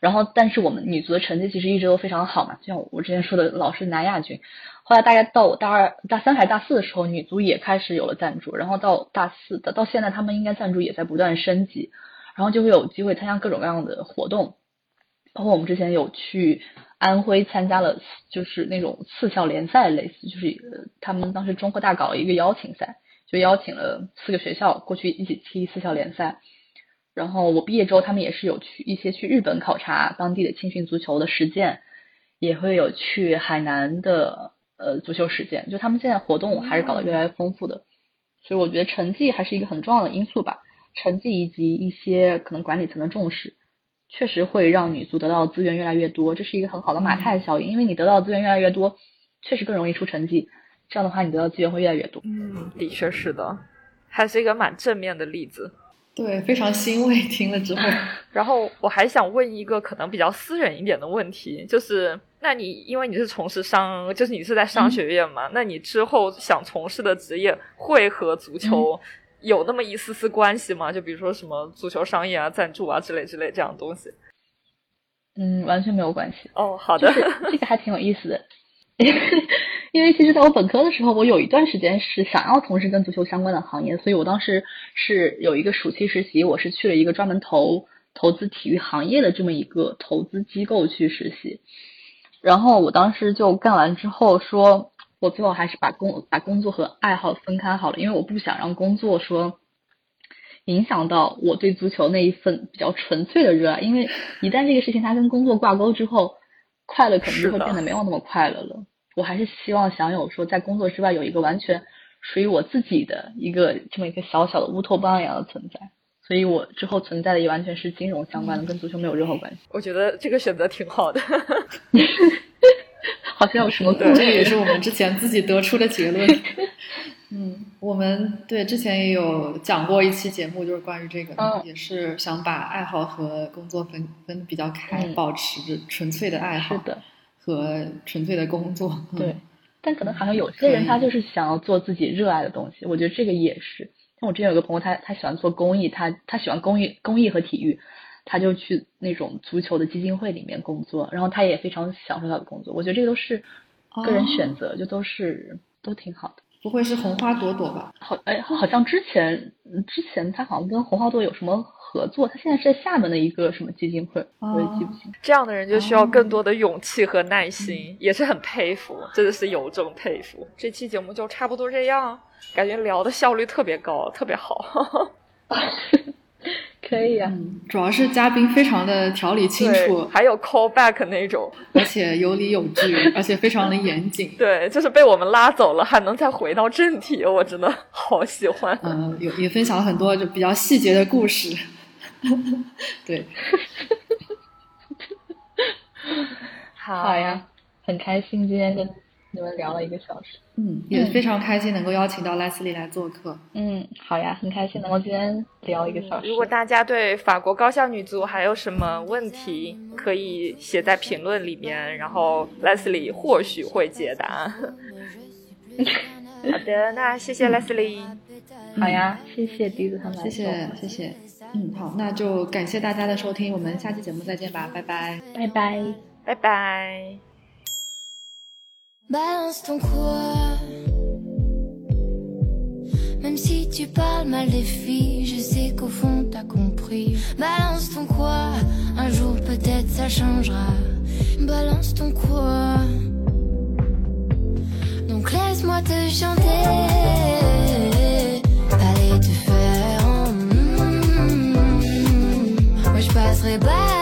然后，但是我们女足的成绩其实一直都非常好嘛，就像我之前说的，老是拿亚军。后来大概到我大二、大三还是大四的时候，女足也开始有了赞助。然后到大四到到现在，他们应该赞助也在不断升级，然后就会有机会参加各种各样的活动。包括我们之前有去安徽参加了，就是那种四校联赛，类似就是他们当时中科大搞了一个邀请赛，就邀请了四个学校过去一起踢四校联赛。然后我毕业之后，他们也是有去一些去日本考察当地的青训足球的实践，也会有去海南的呃足球实践。就他们现在活动还是搞得越来越丰富的，所以我觉得成绩还是一个很重要的因素吧。成绩以及一些可能管理层的重视，确实会让女足得到资源越来越多，这是一个很好的马太效应。因为你得到资源越来越多，确实更容易出成绩，这样的话你得到资源会越来越多。嗯，的确是的，还是一个蛮正面的例子。对，非常欣慰。听了之后，[LAUGHS] 然后我还想问一个可能比较私人一点的问题，就是，那你因为你是从事商，就是你是在商学院嘛，那你之后想从事的职业会和足球有那么一丝丝关系吗？就比如说什么足球商业啊、赞助啊之类之类这样的东西？嗯，完全没有关系。哦，好的，这个还挺有意思的。[LAUGHS] 因为其实在我本科的时候，我有一段时间是想要从事跟足球相关的行业，所以我当时是有一个暑期实习，我是去了一个专门投投资体育行业的这么一个投资机构去实习。然后我当时就干完之后说，我最后还是把工把工作和爱好分开好了，因为我不想让工作说影响到我对足球那一份比较纯粹的热爱，因为 [LAUGHS] 一旦这个事情它跟工作挂钩之后，快乐可能就会变得没有那么快乐了。我还是希望享有说在工作之外有一个完全属于我自己的一个这么一个小小的乌托邦一样的存在，所以我之后存在的也完全是金融相关的，跟足球没有任何关系。我觉得这个选择挺好的，[LAUGHS] 好像有什么这也是我们之前自己得出的结论。[LAUGHS] 嗯，我们对之前也有讲过一期节目，就是关于这个，也是想把爱好和工作分分比较开，保持纯粹的爱好。是的。和纯粹的工作，对，[LAUGHS] 但可能好像有些人他就是想要做自己热爱的东西，我觉得这个也是。像我之前有个朋友，他他喜欢做公益，他他喜欢公益公益和体育，他就去那种足球的基金会里面工作，然后他也非常享受他的工作。我觉得这个都是个人选择，就都是都挺好的。不会是红花朵朵吧？好，哎，好像之前之前他好像跟红花朵有什么。合作，他现在是在厦门的一个什么基金会，我也记不清。这样的人就需要更多的勇气和耐心，也是很佩服，真的是由衷佩服。这期节目就差不多这样，感觉聊的效率特别高，特别好。[LAUGHS] [LAUGHS] 可以啊，主要是嘉宾非常的条理清楚，还有 call back 那种，而且有理有据，[LAUGHS] 而且非常的严谨。对，就是被我们拉走了，还能再回到正题，我真的好喜欢。嗯，有也分享了很多就比较细节的故事。[LAUGHS] 对，[LAUGHS] 好呀，很开心今天跟你们聊了一个小时，嗯，也非常开心能够邀请到莱斯利来做客，嗯，好呀，很开心能够今天聊一个小时。如果大家对法国高校女足还有什么问题，可以写在评论里面，然后莱斯利或许会解答。[LAUGHS] 好的，那谢谢莱斯利。好呀，谢谢笛子他们，谢谢谢谢。嗯，好，那就感谢大家的收听，我们下期节目再见吧，拜拜，拜拜，拜拜。Balance ton quoi Même si tu parles mal des filles, je sais qu'au fond t'as compris. Balance ton quoi Un jour peut-être ça changera. Balance ton quoi Donc laisse-moi te chanter. passerai pas à la radio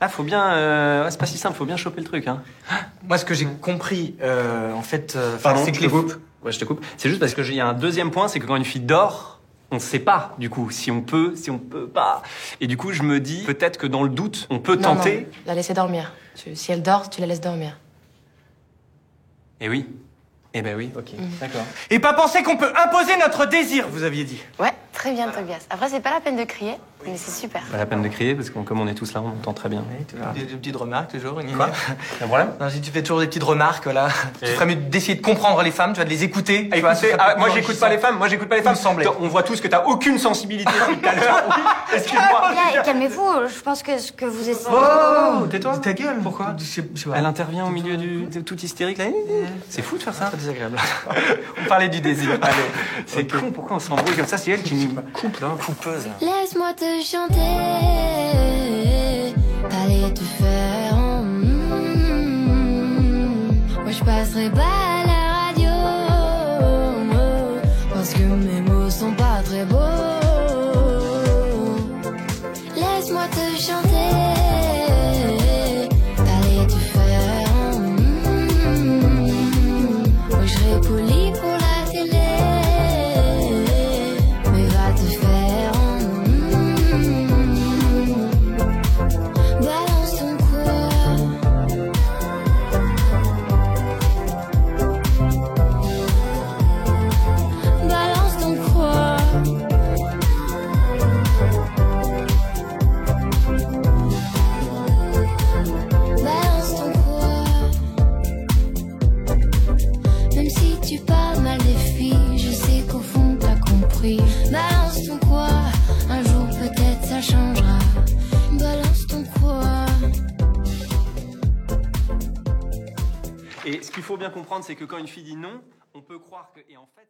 Ah, faut bien. Euh... c'est pas si simple, faut bien choper le truc. Hein. [GASPS] Moi, ce que j'ai compris, euh, en fait. Euh, Pardon, c'est que je te coupe. Ouais, je te coupe. C'est juste parce que a un deuxième point, c'est que quand une fille dort, on ne sait pas, du coup, si on peut, si on peut pas. Et du coup, je me dis, peut-être que dans le doute, on peut tenter. Non, la laisser dormir. si elle dort, tu la laisses dormir. Eh oui. Eh ben oui, ok, d'accord. Et pas penser qu'on peut imposer notre désir, vous aviez dit. Ouais, très bien, Tobias. Après, c'est pas la peine de crier, mais c'est super. Pas la peine de crier parce que comme on est tous là, on entend très bien. Des, des petites remarques toujours. une Quoi? Un problème? Non, si tu fais toujours des petites remarques, là, tu ferais mieux d'essayer de comprendre les femmes, tu vas de les écouter. Écoutez, ah, plus moi j'écoute pas les femmes, moi j'écoute pas les femmes. Il me semblait. On voit tous que t'as aucune sensibilité depuis tout à l'heure. Excuse-moi. Bien, calmez-vous, je pense que ce que vous essayez... Oh, tais-toi. Ta gueule. Pourquoi? Elle intervient au milieu du de tout hystérique là. C'est fou de faire ça. Très désagréable. [LAUGHS] on parlait du désir. Allez, C'est con, pourquoi on s'embrouille comme ça? C'est elle qui nous coupe là. coupeuse. Laisse-moi te chanter, aller te faire. mm, Moi je passerai pas qu'il faut bien comprendre, c'est que quand une fille dit non, on peut croire que. Et en fait.